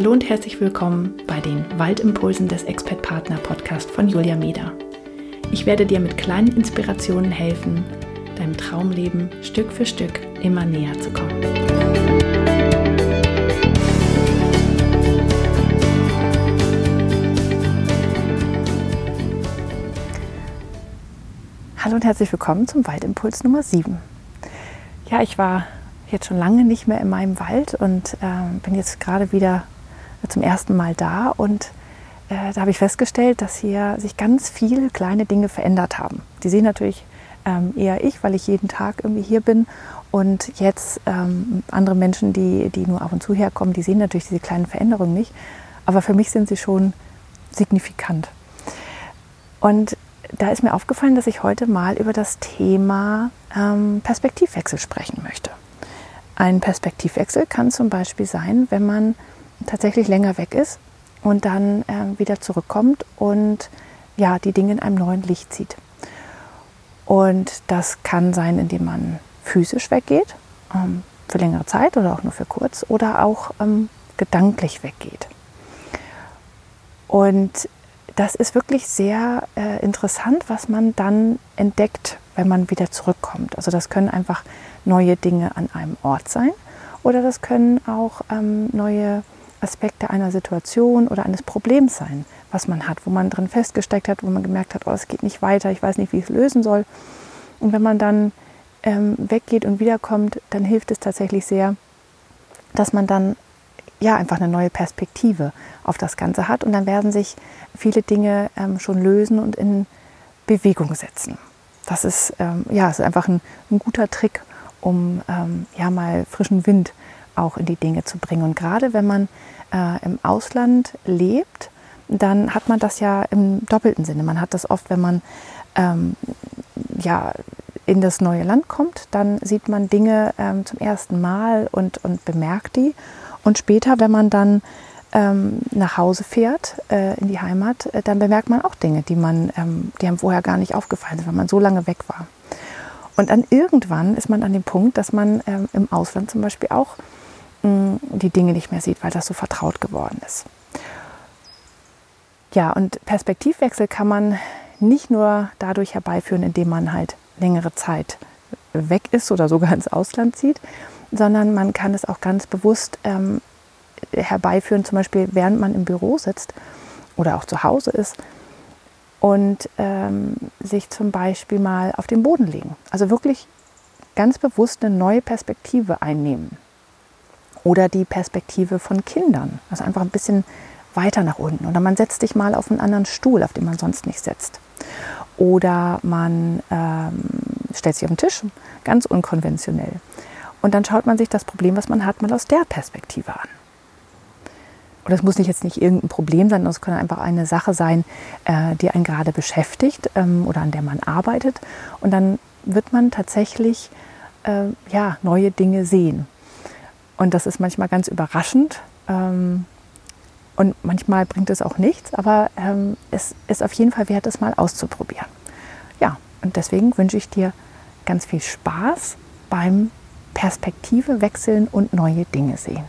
Hallo und herzlich willkommen bei den Waldimpulsen des Expert Partner Podcast von Julia Meder. Ich werde dir mit kleinen Inspirationen helfen, deinem Traumleben Stück für Stück immer näher zu kommen. Hallo und herzlich willkommen zum Waldimpuls Nummer 7. Ja, ich war jetzt schon lange nicht mehr in meinem Wald und äh, bin jetzt gerade wieder zum ersten Mal da und äh, da habe ich festgestellt, dass hier sich ganz viele kleine Dinge verändert haben. Die sehen natürlich ähm, eher ich, weil ich jeden Tag irgendwie hier bin und jetzt ähm, andere Menschen, die, die nur ab und zu herkommen, die sehen natürlich diese kleinen Veränderungen nicht, aber für mich sind sie schon signifikant. Und da ist mir aufgefallen, dass ich heute mal über das Thema ähm, Perspektivwechsel sprechen möchte. Ein Perspektivwechsel kann zum Beispiel sein, wenn man tatsächlich länger weg ist und dann äh, wieder zurückkommt und ja, die Dinge in einem neuen Licht sieht. Und das kann sein, indem man physisch weggeht, ähm, für längere Zeit oder auch nur für kurz, oder auch ähm, gedanklich weggeht. Und das ist wirklich sehr äh, interessant, was man dann entdeckt, wenn man wieder zurückkommt. Also das können einfach neue Dinge an einem Ort sein oder das können auch ähm, neue Aspekte einer Situation oder eines Problems sein, was man hat, wo man drin festgesteckt hat, wo man gemerkt hat, oh, es geht nicht weiter, ich weiß nicht, wie ich es lösen soll. Und wenn man dann ähm, weggeht und wiederkommt, dann hilft es tatsächlich sehr, dass man dann ja einfach eine neue Perspektive auf das Ganze hat und dann werden sich viele Dinge ähm, schon lösen und in Bewegung setzen. Das ist ähm, ja ist einfach ein, ein, guter Trick, um ähm, ja mal frischen Wind auch in die Dinge zu bringen. Und gerade wenn man äh, im Ausland lebt, dann hat man das ja im doppelten Sinne. Man hat das oft, wenn man ähm, ja, in das neue Land kommt, dann sieht man Dinge ähm, zum ersten Mal und, und bemerkt die. Und später, wenn man dann ähm, nach Hause fährt, äh, in die Heimat, äh, dann bemerkt man auch Dinge, die, man, ähm, die einem vorher gar nicht aufgefallen sind, weil man so lange weg war. Und dann irgendwann ist man an dem Punkt, dass man ähm, im Ausland zum Beispiel auch die Dinge nicht mehr sieht, weil das so vertraut geworden ist. Ja, und Perspektivwechsel kann man nicht nur dadurch herbeiführen, indem man halt längere Zeit weg ist oder sogar ins Ausland zieht, sondern man kann es auch ganz bewusst ähm, herbeiführen, zum Beispiel während man im Büro sitzt oder auch zu Hause ist und ähm, sich zum Beispiel mal auf den Boden legen. Also wirklich ganz bewusst eine neue Perspektive einnehmen oder die Perspektive von Kindern. Also einfach ein bisschen weiter nach unten. Oder man setzt sich mal auf einen anderen Stuhl, auf den man sonst nicht setzt. Oder man ähm, stellt sich auf den Tisch, ganz unkonventionell. Und dann schaut man sich das Problem, was man hat, mal aus der Perspektive an. Und das muss nicht jetzt nicht irgendein Problem sein, das kann einfach eine Sache sein, äh, die einen gerade beschäftigt ähm, oder an der man arbeitet. Und dann wird man tatsächlich äh, ja, neue Dinge sehen. Und das ist manchmal ganz überraschend. Ähm, und manchmal bringt es auch nichts, aber ähm, es ist auf jeden Fall wert, es mal auszuprobieren. Ja, und deswegen wünsche ich dir ganz viel Spaß beim Perspektive wechseln und neue Dinge sehen.